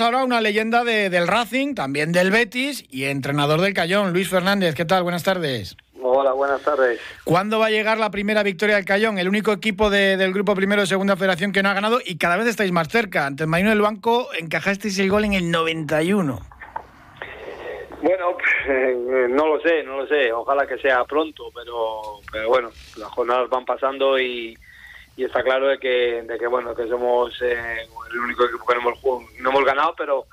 Ahora una leyenda del Racing, también del Betis y entrenador del Cayón, Luis Fernández. ¿Qué tal? Buenas tardes. Hola, buenas tardes. ¿Cuándo va a llegar la primera victoria del Cayón? El único equipo del grupo primero de Segunda Federación que no ha ganado y cada vez estáis más cerca. Ante el Marino del Banco encajasteis el gol en el 91. Bueno, eh, no lo sé, no lo sé. Ojalá que sea pronto, pero, pero bueno, las jornadas van pasando y, y está claro de que, de que bueno que somos eh, el único equipo que no hemos, no hemos ganado pero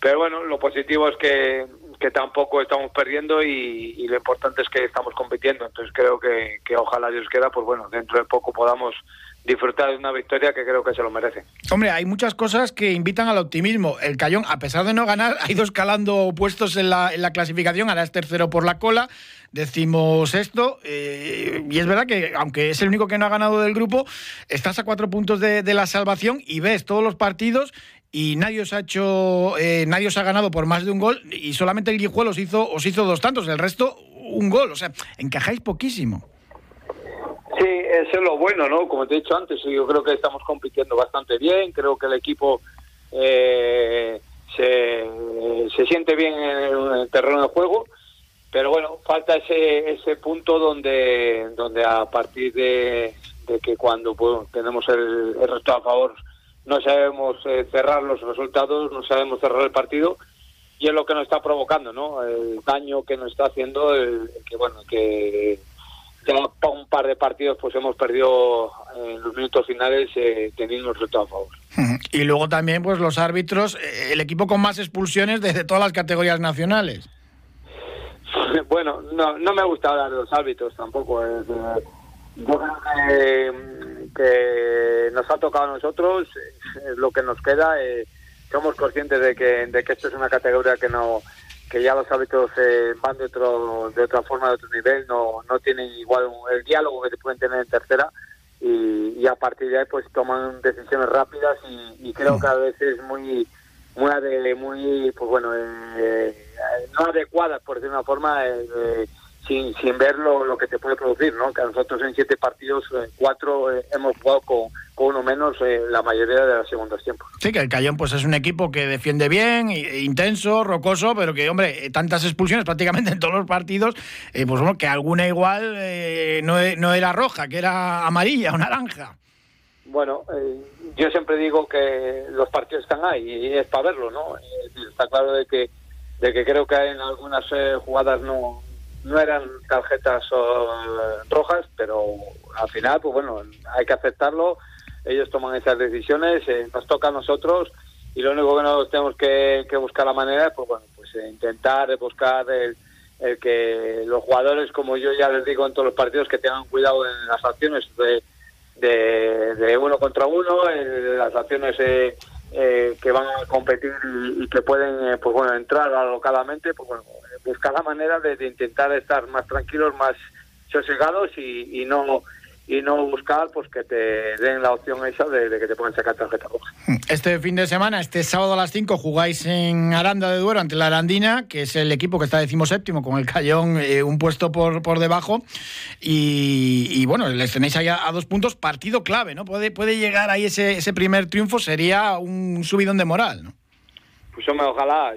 pero bueno lo positivo es que, que tampoco estamos perdiendo y, lo importante es que estamos compitiendo entonces creo que, que ojalá Dios quiera pues bueno dentro de poco podamos disfrutar de una victoria que creo que se lo merece. Hombre, hay muchas cosas que invitan al optimismo. El Cayón, a pesar de no ganar, ha ido escalando puestos en la, clasificación, ahora es tercero por la cola, decimos esto, eh, y es verdad que aunque es el único que no ha ganado del grupo, estás a cuatro puntos de, la salvación y ves todos los partidos y nadie os ha hecho, eh, nadie os ha ganado por más de un gol y solamente el Guijuelo os hizo, os hizo dos tantos, el resto un gol, o sea, encajáis poquísimo. Sí, eso es lo bueno, ¿no? Como te he dicho antes, yo creo que estamos compitiendo bastante bien, creo que el equipo eh, se, se, siente bien en el terreno de juego, pero bueno, falta ese, ese punto donde, donde a partir de, que cuando pues, tenemos el, el resto a favor no sabemos eh, cerrar los resultados, no sabemos cerrar el partido y es lo que nos está provocando, ¿no? El daño que nos está haciendo, el, que bueno, que ya un par de partidos pues hemos perdido en los minutos finales eh, teniendo el resultado a favor. Y luego también pues los árbitros, eh, el equipo con más expulsiones desde todas las categorías nacionales. Bueno, no, no me gusta hablar de los árbitros tampoco. Eh, yo creo que, nos ha tocado a nosotros, es lo que nos queda. somos conscientes de que, de que esto es una categoría que no que ya los árbitros eh, van de, otro, de otra forma, de otro nivel, no, no tienen igual el diálogo que se pueden tener en tercera y, a partir de ahí pues toman decisiones rápidas y, creo que a veces muy muy muy pues bueno eh, no adecuadas por decir una forma eh, sin, sin ver lo, que se puede producir, ¿no? Que nosotros en siete partidos, en cuatro eh, hemos jugado con, uno menos eh, la mayoría de los segundos tiempos. Sí, que el Cayón pues es un equipo que defiende bien, intenso, rocoso, pero que, hombre, tantas expulsiones prácticamente en todos los partidos, eh, pues bueno, que alguna igual no, e, no, era roja, que era amarilla o naranja. Bueno, yo siempre digo que los partidos están ahí y es para verlo, ¿no? está claro de que, de que creo que en algunas jugadas no no eran tarjetas rojas, pero al final, pues bueno, hay que aceptarlo. Ellos toman esas decisiones, eh, nos toca a nosotros y lo único que nos tenemos que, buscar la manera es, pues bueno, pues eh, intentar buscar el, que los jugadores, como yo ya les digo en todos los partidos, que tengan cuidado en las acciones de, de, uno contra uno, en las acciones eh, que van a competir y, que pueden, pues bueno, entrar alocadamente, pues bueno, buscar la manera de, intentar estar más tranquilos, más sosegados y, y no y no buscar pues que te den la opción esa de, que te puedan sacar tarjeta roja. Este fin de semana, este sábado a las 5, jugáis en Aranda de Duero ante la Arandina, que es el equipo que está decimoséptimo, con el Cayón eh, un puesto por, por debajo. Y, bueno, les tenéis ahí a, dos puntos, partido clave, ¿no? Puede, puede llegar ahí ese, ese primer triunfo, sería un subidón de moral, ¿no? pues hombre, ojalá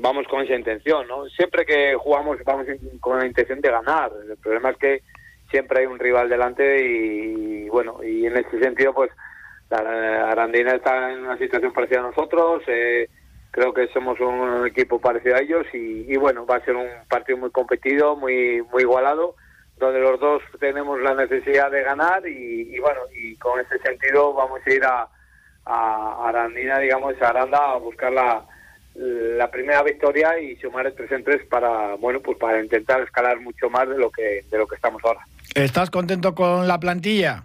vamos con esa intención, ¿no? Siempre que jugamos vamos con la intención de ganar. El problema es que siempre hay un rival delante y, bueno, y en ese sentido, pues la Arandina está en una situación parecida a nosotros. Eh, creo que somos un equipo parecido a ellos y, bueno, va a ser un partido muy competido, muy muy igualado, donde los dos tenemos la necesidad de ganar y, y bueno, y con ese sentido vamos a ir a a Arandina, digamos, a Aranda a buscar la, la primera victoria y sumar el 3 en 3 para, bueno, pues para intentar escalar mucho más de lo que de lo que estamos ahora. ¿Estás contento con la plantilla?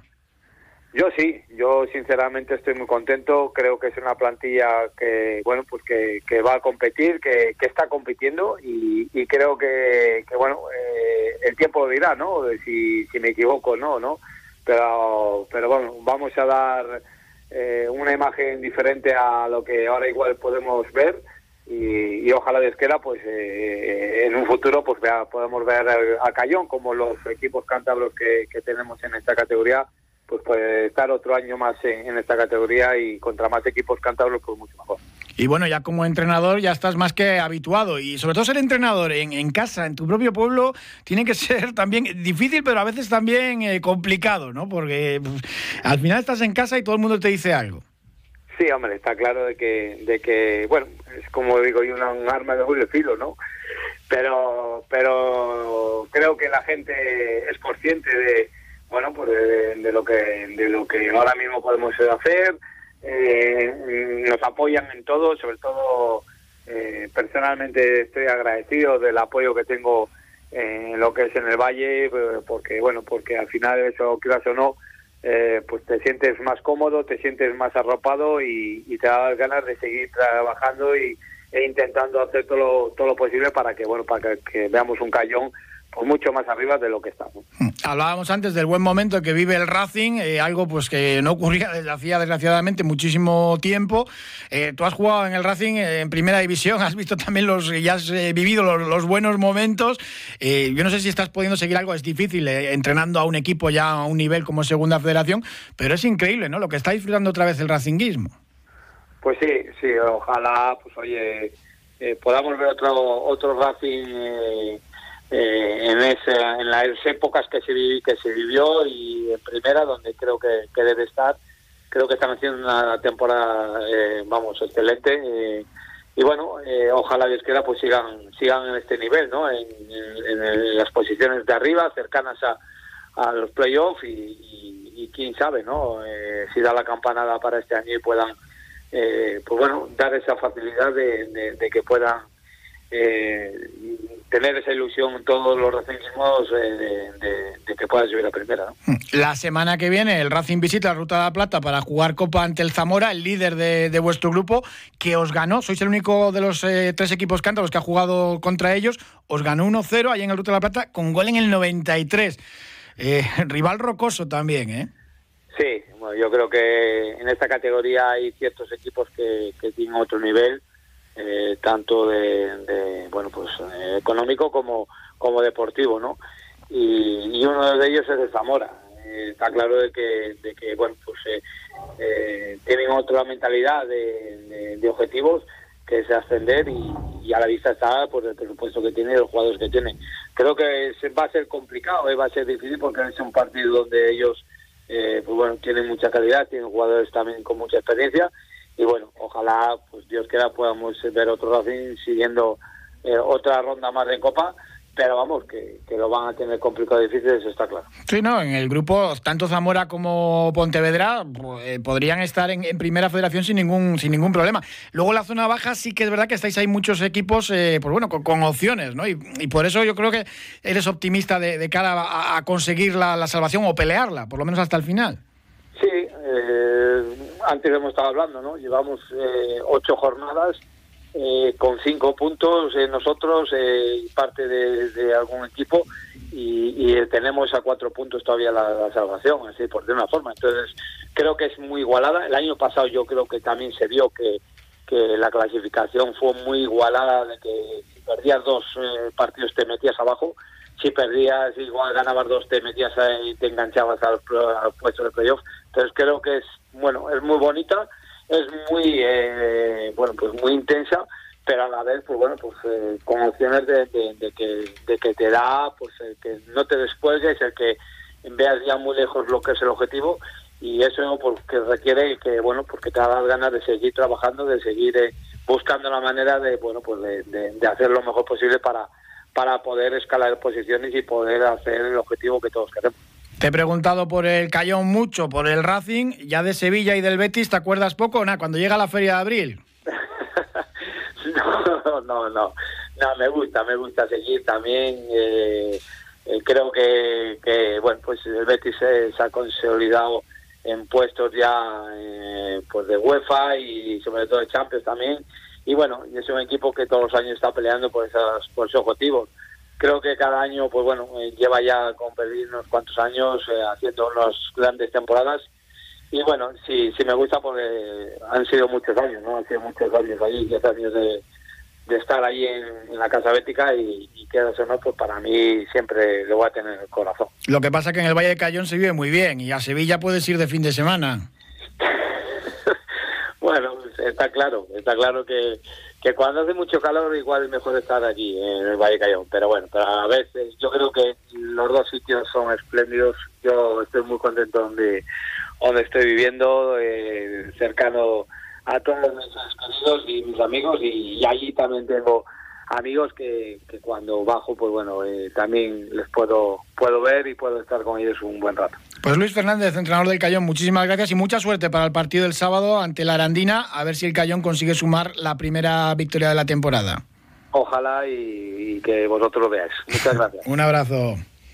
Yo sí, yo sinceramente estoy muy contento. Creo que es una plantilla que, bueno, pues que, va a competir, que, que está compitiendo y, creo que, que bueno, eh, el tiempo lo dirá, ¿no? Si, si me equivoco no, ¿no? Pero, pero bueno, vamos a dar eh, una imagen diferente a lo que ahora igual podemos ver y, ojalá de esquera pues eh, en un futuro pues vea, podemos ver a Cayón como los equipos cántabros que, tenemos en esta categoría pues puede estar otro año más en, esta categoría y contra más equipos cántabros pues mucho mejor. Y bueno, ya como entrenador ya estás más que habituado y sobre todo ser entrenador en, casa, en tu propio pueblo, tiene que ser también difícil, pero a veces también eh, complicado, ¿no? Porque al final estás en casa y todo el mundo te dice algo. Sí, hombre, está claro de que, de que bueno, es como digo yo, un arma de doble filo, ¿no? Pero, pero creo que la gente es consciente de, bueno, pues de, lo que, de lo que ahora mismo podemos hacer, eh, nos apoyan en todo, sobre todo eh, personalmente estoy agradecido del apoyo que tengo en lo que es en el Valle, porque bueno, porque al final eso, quieras o no, eh, pues te sientes más cómodo, te sientes más arropado y, te da ganas de seguir trabajando y, e intentando hacer todo lo, todo lo posible para que bueno para que, veamos un cayón pues mucho más arriba de lo que estamos. Hmm. Hablábamos antes del buen momento que vive el Racing, eh, algo pues que no ocurría desde hacía desgraciadamente muchísimo tiempo. Eh, tú has jugado en el Racing en primera división, has visto también los, ya has eh, vivido los, buenos momentos. yo no sé si estás pudiendo seguir algo, es difícil entrenando a un equipo ya a un nivel como Segunda Federación, pero es increíble, ¿no? Lo que está disfrutando otra vez el Racinguismo. Pues sí, sí, ojalá, pues oye, podamos ver otro otro Racing eh, en, esa, en las épocas que se, que se vivió y en primera, donde creo que, debe estar. Creo que están haciendo una temporada, eh, vamos, excelente. Eh, y bueno, ojalá Dios quiera pues sigan sigan en este nivel, ¿no? En, las posiciones de arriba, cercanas a, a los playoffs y, y, quién sabe, ¿no? si da la campanada para este año y puedan, pues bueno, dar esa facilidad de, de que puedan eh, tener esa ilusión todos los racingismos eh, de, que pueda subir a primera. La semana que viene el Racing visita la Ruta de la Plata para jugar Copa ante el Zamora, el líder de, vuestro grupo, que os ganó, sois el único de los eh, tres equipos cántabros que ha jugado contra ellos, os ganó 1-0 ahí en el Ruta de la Plata con gol en el 93. Eh, rival rocoso también, ¿eh? Sí, bueno, yo creo que en esta categoría hay ciertos equipos que, que tienen otro nivel eh, tanto de, bueno pues eh, económico como como deportivo no y, uno de ellos es de Zamora. Eh, está claro de que, de que bueno pues tienen otra mentalidad de, objetivos que es ascender y, a la vista está por el presupuesto que tiene y los jugadores que tiene. Creo que va a ser complicado va a ser difícil porque es un partido donde ellos pues bueno tienen mucha calidad tienen jugadores también con mucha experiencia y bueno, ojalá, pues Dios quiera, podamos ver otro Racing siguiendo eh, otra ronda más de Copa, pero vamos, que, lo van a tener complicado y difícil, eso está claro. Sí, no, en el grupo, tanto Zamora como Pontevedra eh, podrían estar en, primera federación sin ningún sin ningún problema. Luego la zona baja sí que es verdad que estáis ahí muchos equipos, eh, pues bueno, con, opciones, ¿no? Y, por eso yo creo que eres optimista de, cara a, conseguir la, la salvación o pelearla, por lo menos hasta el final. Sí, eh, antes hemos estado hablando, ¿no? Llevamos eh, ocho jornadas eh, con cinco puntos nosotros y parte de, algún equipo y, tenemos a cuatro puntos todavía la, salvación, así por de una forma. Entonces creo que es muy igualada. El año pasado yo creo que también se vio que, que la clasificación fue muy igualada, de que si perdías dos partidos te metías abajo si perdías, igual ganabas dos, te metías ahí y te enganchabas al, puesto de playoff. Entonces creo que es, bueno, es muy bonita, es muy, eh, bueno, pues muy intensa, pero a la vez, pues bueno, pues eh, con opciones de, que, de que te da, pues el que no te descuelgues, el que veas ya muy lejos lo que es el objetivo y eso porque pues, requiere que, bueno, porque te da ganas de seguir trabajando, de seguir eh, buscando la manera de, bueno, pues de, de hacer lo mejor posible para para poder escalar posiciones y poder hacer el objetivo que todos queremos. Te he preguntado por el Cayón mucho, por el Racing, ya de Sevilla y del Betis, ¿te acuerdas poco o nada? Cuando llega la feria de abril. no, no, no, no, me gusta, me gusta seguir también. Eh, eh, creo que, que, bueno, pues el Betis se, ha consolidado en puestos ya eh, pues de UEFA y sobre todo de Champions también y bueno, es un equipo que todos los años está peleando por, esas, por esos objetivos. Creo que cada año, pues bueno, eh, lleva ya con pedir unos cuantos años eh, haciendo unas grandes temporadas. Y bueno, sí, sí me gusta porque han sido muchos años, ¿no? Han sido muchos años ahí, 10 años de, de estar ahí en, la Casa Bética y, y que eso no, pues para mí siempre le voy a tener en el corazón. Lo que pasa es que en el Valle de Cayón se vive muy bien y a Sevilla puedes ir de fin de semana. Está claro, está claro que, que cuando hace mucho calor igual es mejor estar allí en el Valle Cayón, pero bueno, pero a veces yo creo que los dos sitios son espléndidos, yo estoy muy contento donde, donde estoy viviendo, eh, cercano a todos mis queridos y mis amigos y, allí también tengo amigos que, que cuando bajo pues bueno eh, también les puedo puedo ver y puedo estar con ellos un buen rato. Pues Luis Fernández, entrenador del Cayón, muchísimas gracias y mucha suerte para el partido del sábado ante la Arandina, a ver si el Cayón consigue sumar la primera victoria de la temporada. Ojalá y, y que vosotros lo veáis. Muchas gracias. un abrazo.